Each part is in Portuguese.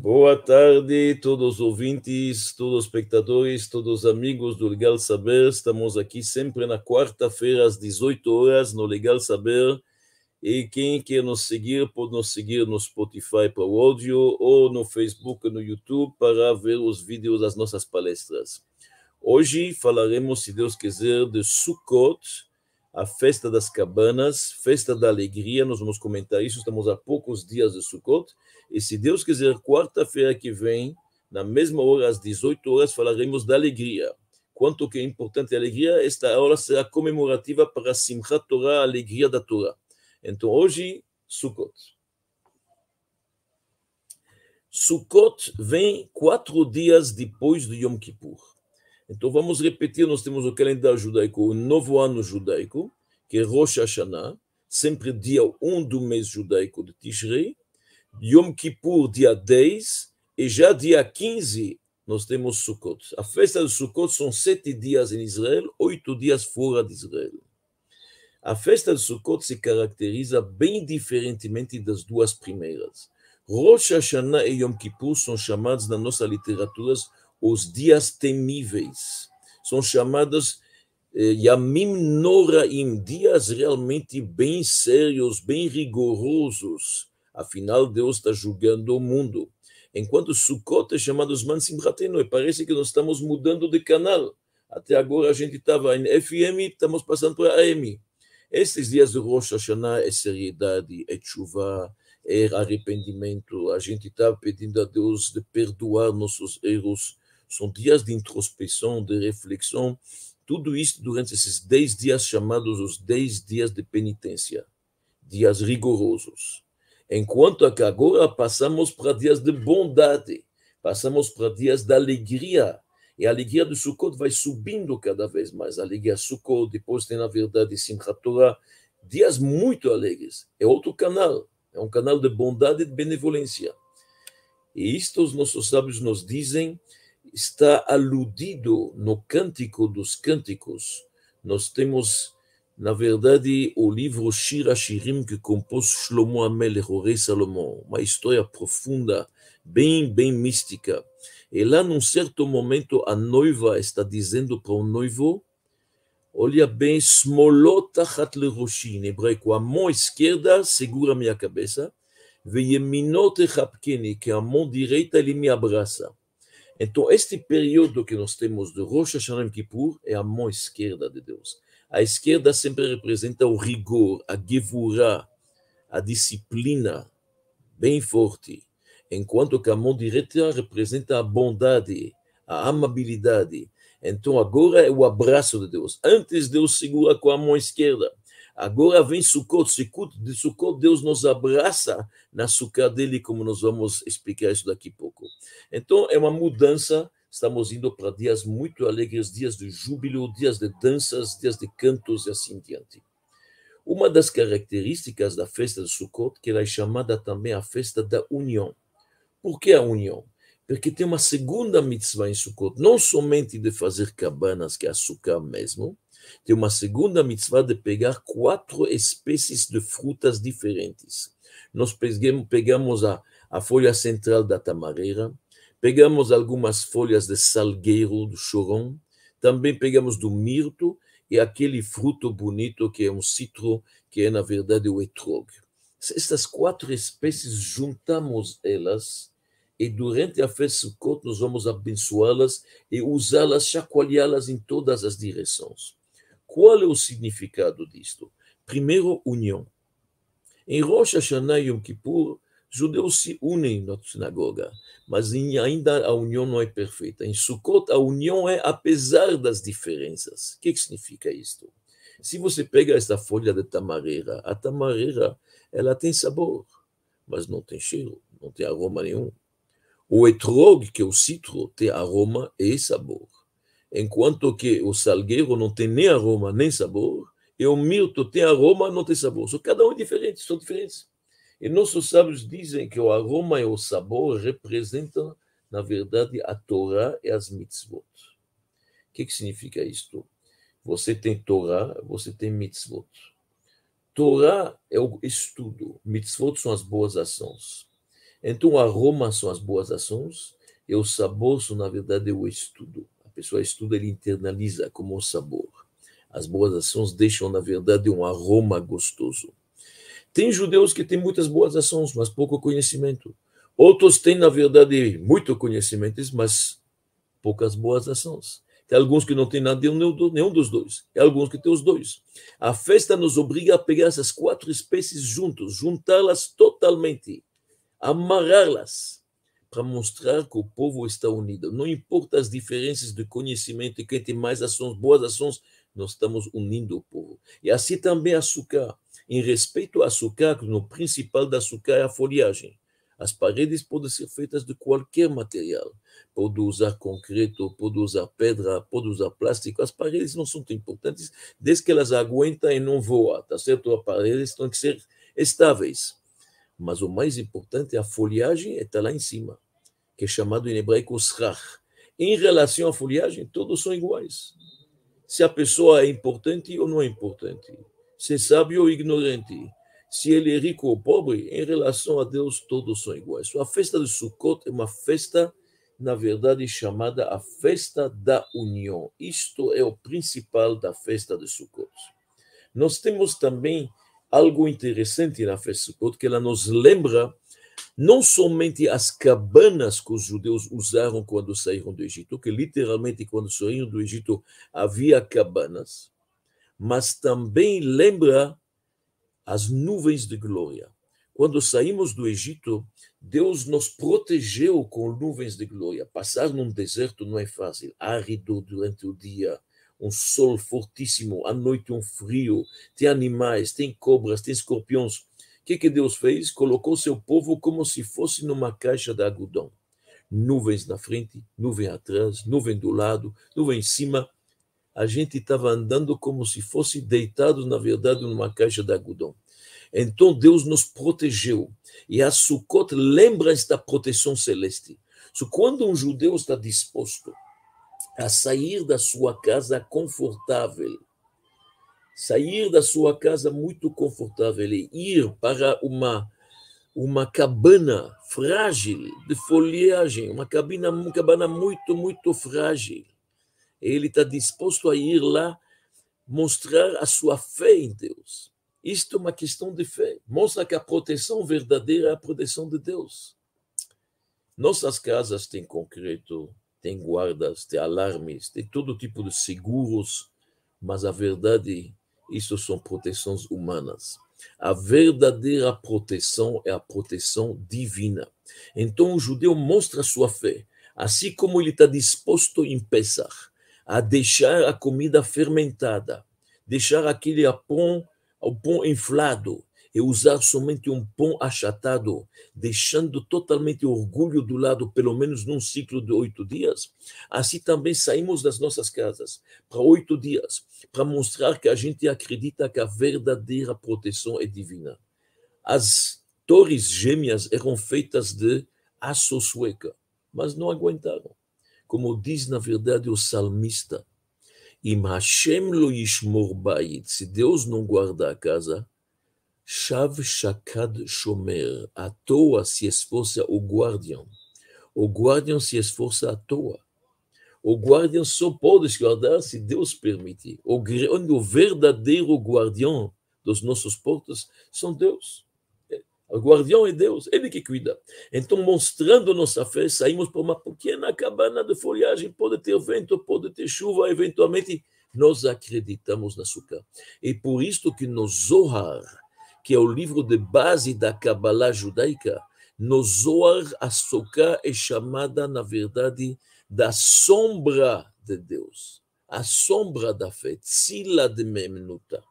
Boa tarde, todos os ouvintes, todos os espectadores, todos os amigos do Legal Saber. Estamos aqui sempre na quarta-feira, às 18 horas, no Legal Saber. E quem quer nos seguir, pode nos seguir no Spotify para o áudio ou no Facebook, no YouTube, para ver os vídeos das nossas palestras. Hoje falaremos, se Deus quiser, de Sukkot, a festa das cabanas, festa da alegria. Nós vamos comentar isso, estamos a poucos dias de Sukkot. E se Deus quiser, quarta-feira que vem, na mesma hora, às 18 horas, falaremos da alegria. Quanto que é importante a alegria, esta aula será comemorativa para Simchat Torah, a alegria da Torá. Então, hoje, Sukkot. Sukkot vem quatro dias depois do Yom Kippur. Então, vamos repetir, nós temos o calendário judaico, o novo ano judaico, que é Rosh Hashanah, sempre dia 1 do mês judaico de Tishrei, Yom Kippur, dia 10, e já dia 15 nós temos Sukkot. A festa de Sukkot são sete dias em Israel, oito dias fora de Israel. A festa de Sukkot se caracteriza bem diferentemente das duas primeiras. Rosh Hashanah e Yom Kippur são chamados na nossa literatura os dias temíveis. São chamados Yamim Noraim, dias realmente bem sérios, bem rigorosos Afinal, Deus está julgando o mundo. Enquanto Sukkot é chamado Zman Simchatenu, parece que nós estamos mudando de canal. Até agora a gente estava em FM, estamos passando para AM. Esses dias de Rosh Hashanah é seriedade, é chuva, é arrependimento. A gente está pedindo a Deus de perdoar nossos erros. São dias de introspecção, de reflexão. Tudo isso durante esses dez dias chamados os dez dias de penitência. Dias rigorosos. Enquanto que agora passamos para dias de bondade, passamos para dias de alegria. E a alegria do Sukkot vai subindo cada vez mais. A alegria Sukkot, depois tem, na verdade, Simchat Torah, dias muito alegres. É outro canal, é um canal de bondade e de benevolência. E isto os nossos sábios nos dizem, está aludido no Cântico dos Cânticos. Nós temos na verdade, o livro Shira Shirim que compôs Shlomo Amelech, o rei Salomão, uma história profunda, bem, bem mística. E lá, num certo momento, a noiva está dizendo para o noivo, olha bem, smolotachat leroshi, em hebraico, a mão esquerda segura minha cabeça, veyeminot que a mão direita ele me abraça. Então, este período que nós temos de Rosh Hashanah Kippur é a mão esquerda de Deus. A esquerda sempre representa o rigor, a gevurah, a disciplina bem forte, enquanto que a mão direita representa a bondade, a amabilidade. Então agora é o abraço de Deus. Antes Deus segura com a mão esquerda. Agora vem Sukkot, Sukkot, de Sukkot Deus nos abraça na sucá dele, como nós vamos explicar isso daqui a pouco. Então é uma mudança Estamos indo para dias muito alegres, dias de júbilo, dias de danças, dias de cantos e assim diante. Uma das características da festa de Sukkot, que ela é chamada também a festa da união. Por que a união? Porque tem uma segunda mitzvah em Sukkot, não somente de fazer cabanas, que é açúcar mesmo, tem uma segunda mitzvah de pegar quatro espécies de frutas diferentes. Nós pegamos a, a folha central da tamareira, Pegamos algumas folhas de salgueiro do choron, também pegamos do mirto e aquele fruto bonito que é um citro, que é na verdade o etrog. Estas quatro espécies, juntamos elas e durante a festa Sukkot nós vamos abençoá-las e usá-las, chacoalhá-las em todas as direções. Qual é o significado disto? Primeiro, união. Em Rosh Hashanah e Yom Kippur, judeus se unem na sinagoga, mas ainda a união não é perfeita. Em Sukkot, a união é apesar das diferenças. O que, significa isto? Se você pega esta folha de tamareira, a tamareira ela tem sabor, mas não tem cheiro, não tem aroma nenhum. O etrog, que é o citro, tem aroma e sabor. Enquanto que o salgueiro não tem nem aroma nem sabor, e o mirto tem aroma, não tem sabor. Só cada um é diferente, são diferentes. E nossos sábios dizem que o aroma e o sabor representam, na verdade, a Torá e as mitzvot. O que, que significa isto? Você tem Torá, você tem mitzvot. Torá é o estudo, mitzvot são as boas ações. Então, o aroma são as boas ações e o sabor são, na verdade, o estudo. Pessoa estuda, ele internaliza como um sabor. As boas ações deixam, na verdade, um aroma gostoso. Tem judeus que têm muitas boas ações, mas pouco conhecimento. Outros têm, na verdade, muito conhecimento, mas poucas boas ações. Tem alguns que não têm nada nenhum dos dois. Tem alguns que têm os dois. A festa nos obriga a pegar essas quatro espécies juntos, juntá-las totalmente, amarrá-las, para mostrar que o povo está unido. Não importa as diferenças de conhecimento e quem tem mais ações, boas ações, nós estamos unindo o povo. E assim também açúcar. Em respeito ao açúcar, no principal da açúcar é a folhagem. As paredes podem ser feitas de qualquer material. Pode usar concreto, pode usar pedra, pode usar plástico. As paredes não são tão importantes desde que elas aguentam e não voam, tá certo? As paredes têm que ser estáveis. Mas o mais importante é a folhagem, está lá em cima, que é chamado em hebraico srach. Em relação à folhagem, todos são iguais. Se a pessoa é importante ou não é importante, se é sábio ou ignorante, se ele é rico ou pobre, em relação a Deus, todos são iguais. A festa de Sukkot é uma festa, na verdade, chamada a festa da união. Isto é o principal da festa de Sukkot. Nós temos também algo interessante na festa de Sukkot, que ela nos lembra não somente as cabanas que os judeus usaram quando saíram do Egito, que literalmente quando saíram do Egito havia cabanas, mas também lembra as nuvens de glória. Quando saímos do Egito, Deus nos protegeu com nuvens de glória. Passar num deserto não é fácil, árido durante o dia, um sol fortíssimo, à noite um frio, tem animais, tem cobras, tem escorpiões. O que, que Deus fez? Colocou seu povo como se fosse numa caixa de algodão. Nuvens na frente, nuvem atrás, nuvem do lado, nuvem em cima a gente estava andando como se fosse deitado, na verdade, numa caixa de algodão. Então Deus nos protegeu. E a Sukkot lembra esta proteção celeste. So, quando um judeu está disposto a sair da sua casa confortável, sair da sua casa muito confortável e ir para uma uma cabana frágil de folhagem, uma cabina, uma cabana muito, muito frágil ele está disposto a ir lá mostrar a sua fé em Deus. Isto é uma questão de fé. Mostra que a proteção verdadeira é a proteção de Deus. Nossas casas têm concreto, têm guardas, têm alarmes, têm todo tipo de seguros, mas a verdade, isso são proteções humanas. A verdadeira proteção é a proteção divina. Então o judeu mostra sua fé, assim como ele está disposto em Pesach a deixar a comida fermentada, deixar aquele pão, o pão inflado e usar somente um pão achatado, deixando totalmente orgulho do lado, pelo menos num ciclo de oito dias. Assim também saímos das nossas casas para oito dias, para mostrar que a gente acredita que a verdadeira proteção é divina. As torres gêmeas eram feitas de aço sueca, mas não aguentaram como diz na verdade o salmista, lo se Deus não guarda a casa, Shav Shakad Shomer, à toa se esforça o guardião. O guardião se esforça à toa. O guardião só pode se guardar se Deus permitir. O, o verdadeiro guardião dos nossos portos são Deus. O guardião é Deus, ele que cuida. Então, mostrando nossa fé, saímos para uma pequena cabana de folhagem. Pode ter vento, pode ter chuva, eventualmente. Nós acreditamos na açúcar. E por isso que no Zohar, que é o livro de base da Kabbalah judaica, no Zohar, a Soká é chamada, na verdade, da sombra de Deus. A sombra da fé, Tzila de Memnuta.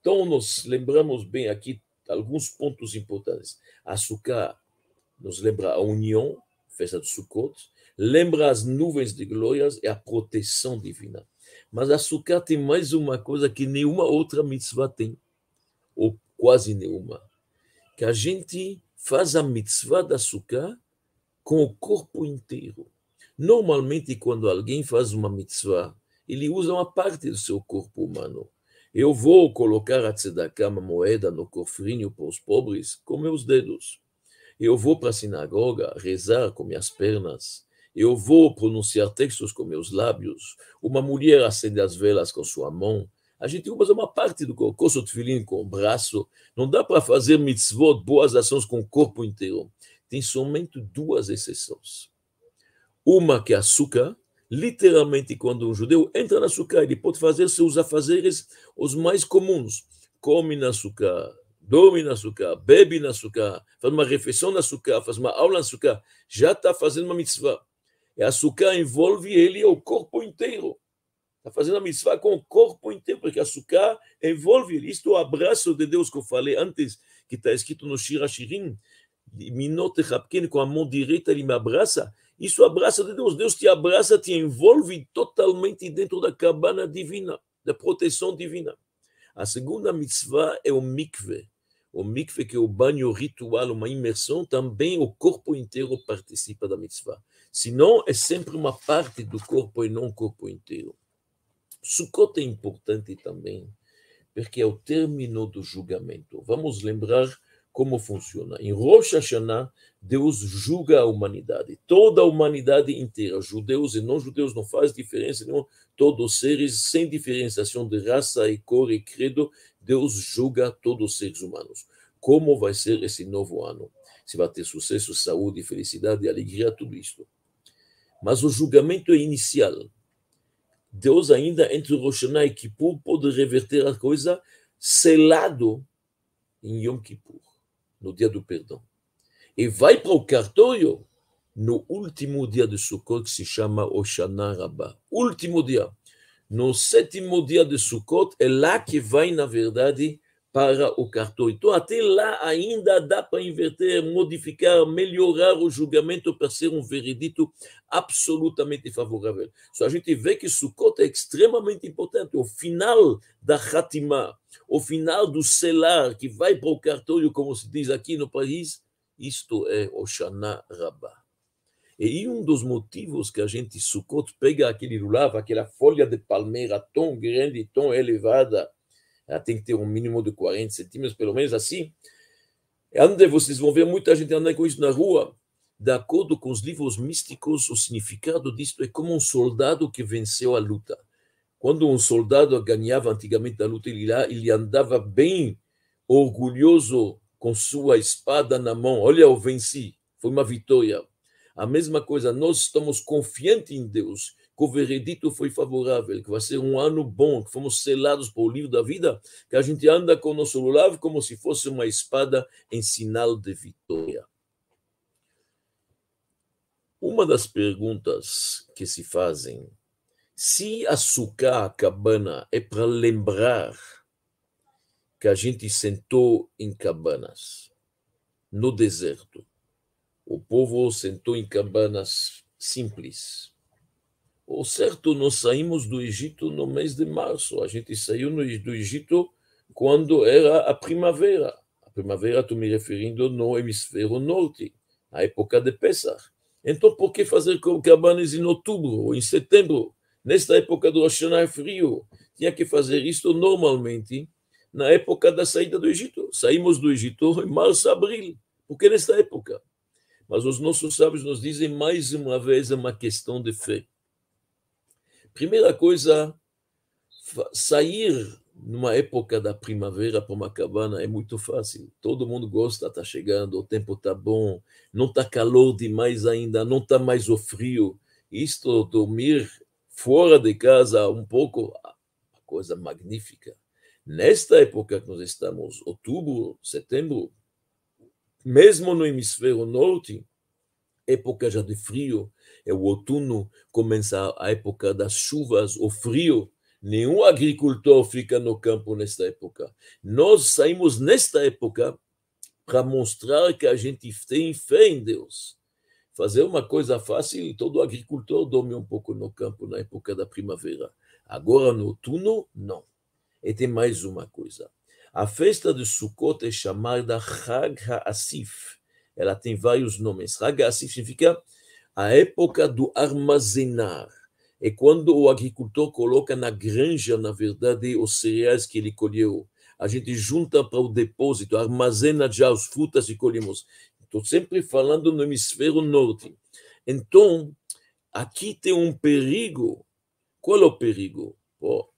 Então, nós lembramos bem aqui alguns pontos importantes. Açúcar nos lembra a união, festa de Sukkot, lembra as nuvens de glórias e a proteção divina. Mas açúcar tem mais uma coisa que nenhuma outra mitzvah tem, ou quase nenhuma, que a gente faz a mitzvah da açúcar com o corpo inteiro. Normalmente, quando alguém faz uma mitzvah, ele usa uma parte do seu corpo humano. Eu vou colocar a tzedakah, uma moeda, no cofrinho para os pobres com meus dedos. Eu vou para a sinagoga rezar com minhas pernas. Eu vou pronunciar textos com meus lábios. Uma mulher acende as velas com sua mão. A gente usa uma parte do corpo, coço tefilim com o braço. Não dá para fazer mitzvot, boas ações com o corpo inteiro. Tem somente duas exceções. Uma que é açúcar, literalmente quando um judeu entra no açúcar, ele pode fazer seus afazeres os mais comuns. Come no açúcar, dorme no açúcar, bebe no açúcar, faz uma refeição no açúcar, faz uma aula no açúcar, já está fazendo uma mitzvah. E açúcar envolve ele o corpo inteiro. Está fazendo a mitzvah com o corpo inteiro, porque açúcar envolve ele. Isto é o abraço de Deus que eu falei antes, que está escrito no Shira Shirim. Minote Rapken, com a mão direita ele me abraça. Isso é o abraço de Deus. Deus te abraça, te envolve totalmente dentro da cabana divina, da proteção divina. A segunda mitzvah é o mikve. O mikve, que é o banho ritual, uma imersão, também o corpo inteiro participa da mitzvah. Senão, é sempre uma parte do corpo e não o corpo inteiro. Sukkot é importante também, porque é o término do julgamento. Vamos lembrar como funciona. Em Rosh Hashanah, Deus julga a humanidade, toda a humanidade inteira, judeus e não judeus, não faz diferença nenhuma, todos os seres, sem diferenciação de raça e cor e credo, Deus julga todos os seres humanos. Como vai ser esse novo ano? Se vai ter sucesso, saúde, felicidade, alegria, tudo isso. Mas o julgamento é inicial. Deus ainda entre Rosh Hashanah e Kippur pode reverter a coisa selado em Yom Kippur, no dia do perdão. E vai para o cartório no último dia de Sukkot, que se chama Oshana Rabbah. Último dia. No sétimo dia de Sukkot, é lá que vai, na verdade, para o cartório. Então, até lá ainda dá para inverter, modificar, melhorar o julgamento para ser um veredito absolutamente favorável. Só a gente vê que Sukkot é extremamente importante. O final da Hatimah, o final do selar que vai para o cartório, como se diz aqui no país, isto é o Shana Rabbah. E um dos motivos que a gente Sukkot pega aquele lulav, aquela folha de palmeira tão grande, tão elevada, ela tem que ter um mínimo de 40 centímetros, pelo menos assim. Onde vocês vão ver muita gente andando com isso na rua. De acordo com os livros místicos, o significado disto é como um soldado que venceu a luta. Quando um soldado ganhava antigamente a luta, ele, lá, ele andava bem orgulhoso com sua espada na mão. Olha, eu venci, foi uma vitória. A mesma coisa, nós estamos confiantes em Deus que o veredito foi favorável, que vai ser um ano bom, que fomos selados por o livro da vida, que a gente anda com o nosso lulav como se fosse uma espada em sinal de vitória. Uma das perguntas que se fazem, se açúcar a cabana é para lembrar que a gente sentou em cabanas no deserto, o povo sentou em cabanas simples, o certo, nós saímos do Egito no mês de março. A gente saiu do Egito quando era a primavera. A primavera, estou me referindo no hemisfério norte, a época de Pesach. Então, por que fazer cabanas em outubro ou em setembro? Nesta época do Rosh é frio. Tinha que fazer isto normalmente na época da saída do Egito. Saímos do Egito em março, abril. Porque nesta época. Mas os nossos sábios nos dizem mais uma vez uma questão de fé. Primeira coisa, sair numa época da primavera para uma cabana é muito fácil. Todo mundo gosta, está chegando, o tempo está bom, não está calor demais ainda, não está mais o frio. Isto, dormir fora de casa um pouco, uma coisa magnífica. Nesta época que nós estamos, outubro, setembro, mesmo no hemisfério norte, época já de frio, é o outono, começa a época das chuvas, o frio. Nenhum agricultor fica no campo nesta época. Nós saímos nesta época para mostrar que a gente tem fé em Deus. Fazer uma coisa fácil, todo agricultor dorme um pouco no campo na época da primavera. Agora, no outono, não. E tem mais uma coisa. A festa de Sukkot é chamada Chag HaAsif. Ela tem vários nomes. Chag HaAsif significa a época do armazenar é quando o agricultor coloca na granja, na verdade, os cereais que ele colheu. A gente junta para o depósito, armazena já as frutas e colhemos. Estou sempre falando no hemisfério norte. Então, aqui tem um perigo. Qual é o perigo?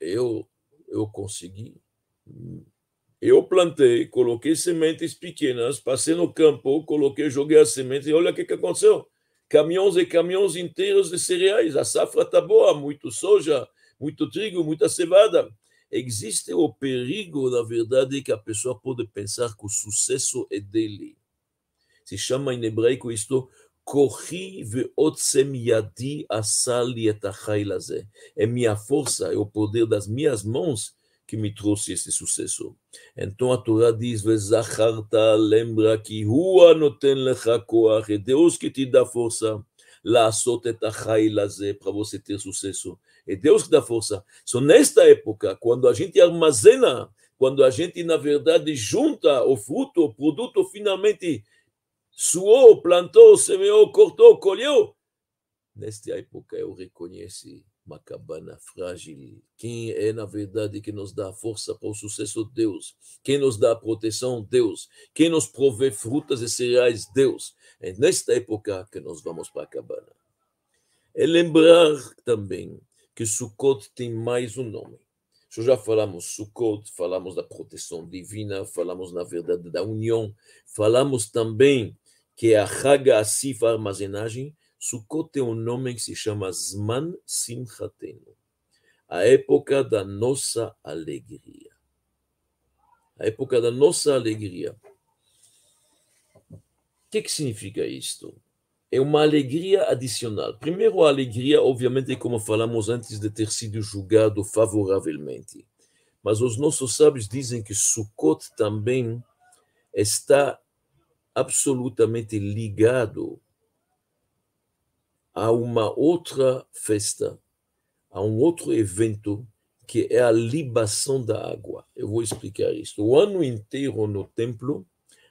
Eu, eu consegui. Eu plantei, coloquei sementes pequenas, passei no campo, coloquei, joguei as sementes e olha o que, que aconteceu. Caminhões e caminhões inteiros de cereais. A safra está boa, muito soja, muito trigo, muita cevada. Existe o perigo, na verdade, que a pessoa pode pensar que o sucesso é dele. Se chama em hebraico isto, Corri ve'otzem yadi asali et É minha força, é o poder das minhas mãos que me trouxe esse sucesso. Então a Torá diz, Vezacharta, lembra que Hua noten lecha koach, é Deus que te dá força, לעשות את החיל הזה para você ter sucesso. É Deus que dá força. Só nesta época, quando a gente armazena, quando a gente, na verdade, junta o fruto, o produto, finalmente suou, plantou, semeou, cortou, colheu, nesta época eu reconheci uma cabana frágil. Quem é, na verdade, que nos dá força para o sucesso? Deus. Quem nos dá proteção? Deus. Quem nos provê frutas e cereais? Deus. É nesta época que nós vamos para a cabana. É lembrar também que Sukkot tem mais um nome. Já falamos Sukkot, falamos da proteção divina, falamos, na verdade, da união, falamos também que é a Haga Asif, armazenagem, Sukkot tem um nome que se chama Zman Simchatenu, a época da nossa alegria. A época da nossa alegria. O que, que significa isto? É uma alegria adicional. Primeiro, a alegria, obviamente, como falamos antes de ter sido julgado favoravelmente. Mas os nossos sábios dizem que Sukkot também está absolutamente ligado a uma outra festa, a um outro evento que é a libação da água. Eu vou explicar isso. O ano inteiro no templo,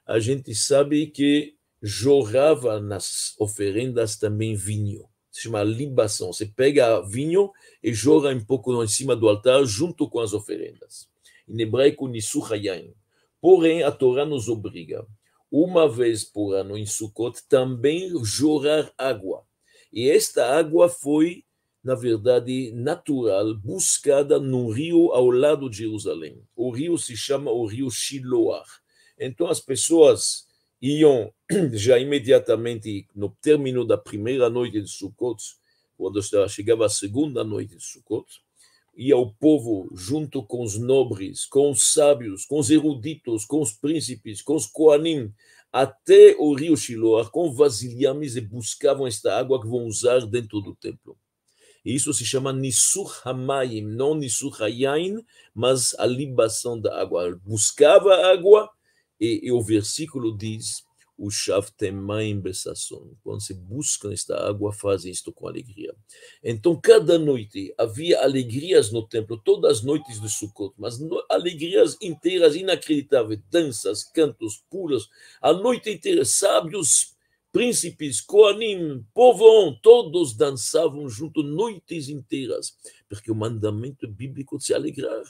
a gente sabe que jorrava nas oferendas também vinho. Se chama libação. Você pega vinho e jorra um pouco em cima do altar junto com as oferendas. Em hebraico, nisuchayain. Porém, a Torá nos obriga, uma vez por ano em Sukkot, também jorrar água. E esta água foi, na verdade, natural, buscada num rio ao lado de Jerusalém. O rio se chama o rio Shiloah. Então as pessoas iam já imediatamente no término da primeira noite de Sukkot, quando chegava a segunda noite de Sukkot, ia o povo junto com os nobres, com os sábios, com os eruditos, com os príncipes, com os coanim, até o rio Shiloah com vasilhames e buscavam esta água que vão usar dentro do templo. E isso se chama Nisur Hamayim, não Nisur Hayain, mas a libação da água. Buscava água e, e o versículo diz o Shavtemaim Bessasson. Quando se buscam esta água, fazem isto com alegria. Então, cada noite havia alegrias no templo, todas as noites de Sukkot, mas alegrias inteiras, inacreditáveis, danças, cantos, pulos, a noite inteira, sábios, príncipes, Koanim, povão, todos dançavam junto noites inteiras, porque o mandamento bíblico de se alegrar.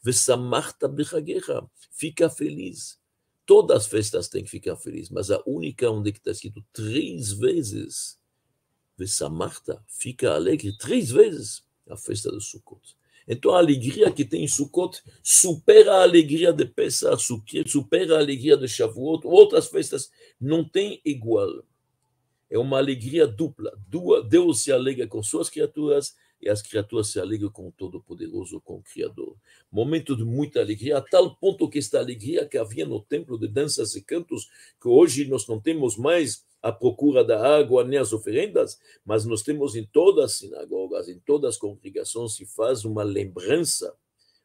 Vesamarta bechagecha, fica feliz Todas as festas têm que ficar felizes, mas a única onde está escrito três vezes, Marta fica alegre três vezes, a festa do Sukkot. Então a alegria que tem em Sukkot supera a alegria de Pesach, supera a alegria de Shavuot, outras festas não tem igual. É uma alegria dupla. Deus se alegra com suas criaturas e as criaturas se alegram com o Todo-Poderoso, com o Criador. Momento de muita alegria, a tal ponto que esta alegria que havia no templo de danças e cantos, que hoje nós não temos mais a procura da água nem as oferendas, mas nós temos em todas as sinagogas, em todas as congregações, se faz uma lembrança,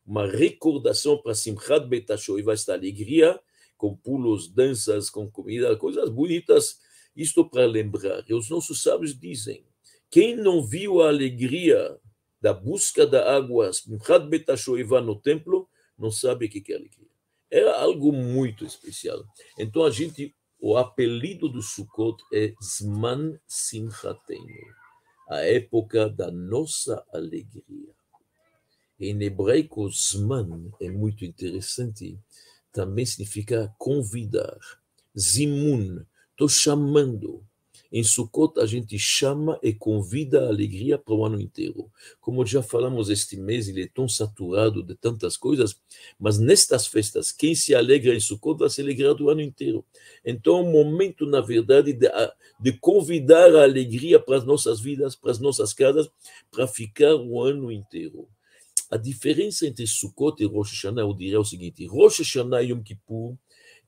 uma recordação para Simchat Betashoiva, esta alegria, com pulos, danças, com comida, coisas bonitas, isto para lembrar. E os nossos sábios dizem, quem não viu a alegria da busca da água no templo, não sabe o que é alegria. Era algo muito especial. Então a gente, o apelido do Sukkot é Zman Simchatenu, a época da nossa alegria. Em hebraico, Zman é muito interessante, também significa convidar. Zimun, Estou chamando. Em Sukkot, a gente chama e convida a alegria para o ano inteiro. Como já falamos este mês, ele é tão saturado de tantas coisas, mas nestas festas, quem se alegra em Sukkot vai se alegrar do ano inteiro. Então, é um momento, na verdade, de, de convidar a alegria para as nossas vidas, para as nossas casas, para ficar o ano inteiro. A diferença entre Sukkot e Rosh Hashanah, eu diria o seguinte: Rosh Hashanah e Yom Kippur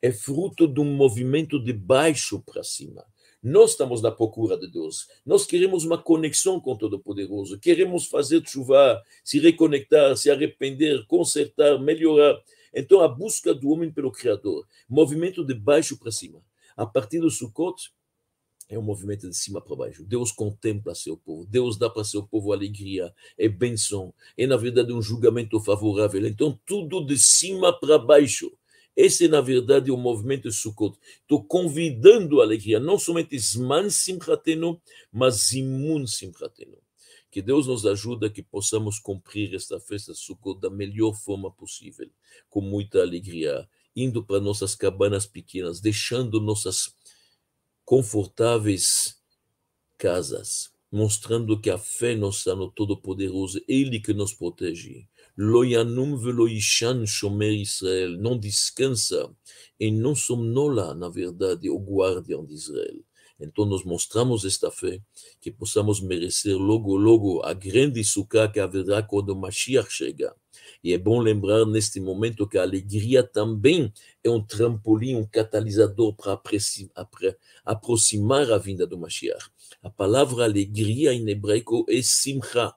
é fruto de um movimento de baixo para cima. Nós estamos na procura de Deus. Nós queremos uma conexão com o Todo-Poderoso. Queremos fazer chuva, se reconectar, se arrepender, consertar, melhorar. Então, a busca do homem pelo Criador, movimento de baixo para cima. A partir do Sukkot, é um movimento de cima para baixo. Deus contempla seu povo, Deus dá para seu povo alegria, é bênção, é na verdade um julgamento favorável. Então, tudo de cima para baixo. Esse, na verdade, é o movimento de Sukkot. Estou convidando a alegria, não somente Zman Simchatenu, mas Zimun Simchatenu. Que Deus nos ajude que possamos cumprir esta festa Sukkot da melhor forma possível, com muita alegria, indo para nossas cabanas pequenas, deixando nossas confortáveis casas, mostrando que a fé nossa no Todo-Poderoso, Ele que nos protege. Loyanum veloishan shomer Israel, não descansa e não somnola, na verdade, o guardião de Israel. Então nós mostramos esta fé, que possamos merecer logo, logo a grande sucá que haverá quando Mashiach chega. E é bom lembrar neste momento que a alegria também é um trampolim, um catalisador para aproximar a vinda do Mashiach. A palavra alegria em hebraico é simcha,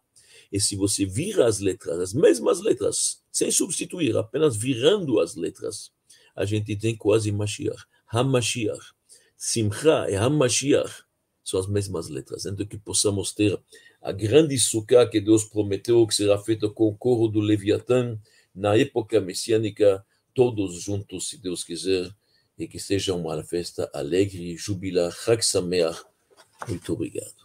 e se você vira as letras, as mesmas letras, sem substituir, apenas virando as letras, a gente tem quase Mashiach. Hamashiach. Simcha e Hamashiach são as mesmas letras. Então que possamos ter a grande sucá que Deus prometeu, que será feita com o coro do Leviatã, na época messiânica, todos juntos, se Deus quiser, e que seja uma festa alegre, jubilar, Chag. Muito obrigado.